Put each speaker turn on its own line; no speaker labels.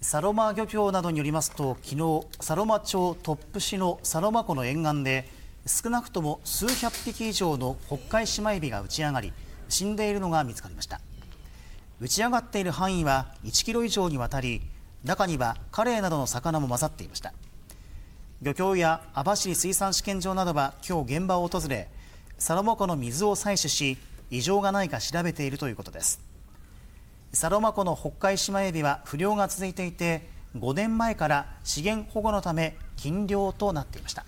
サロマ漁協などによりますと昨日サロマ町トップ市のサロマ湖の沿岸で少なくとも数百匹以上の北海シマエビが打ち上がり死んでいるのが見つかりました。打ち上がっている範囲は1キロ以上にわたり中にはカレイなどの魚も混ざっていました。漁協や網走水産試験場などは今日現場を訪れサロマ湖の水を採取し異常がないか調べているということです。サロマ湖の北海シマエビは不漁が続いていて5年前から資源保護のため禁漁となっていました。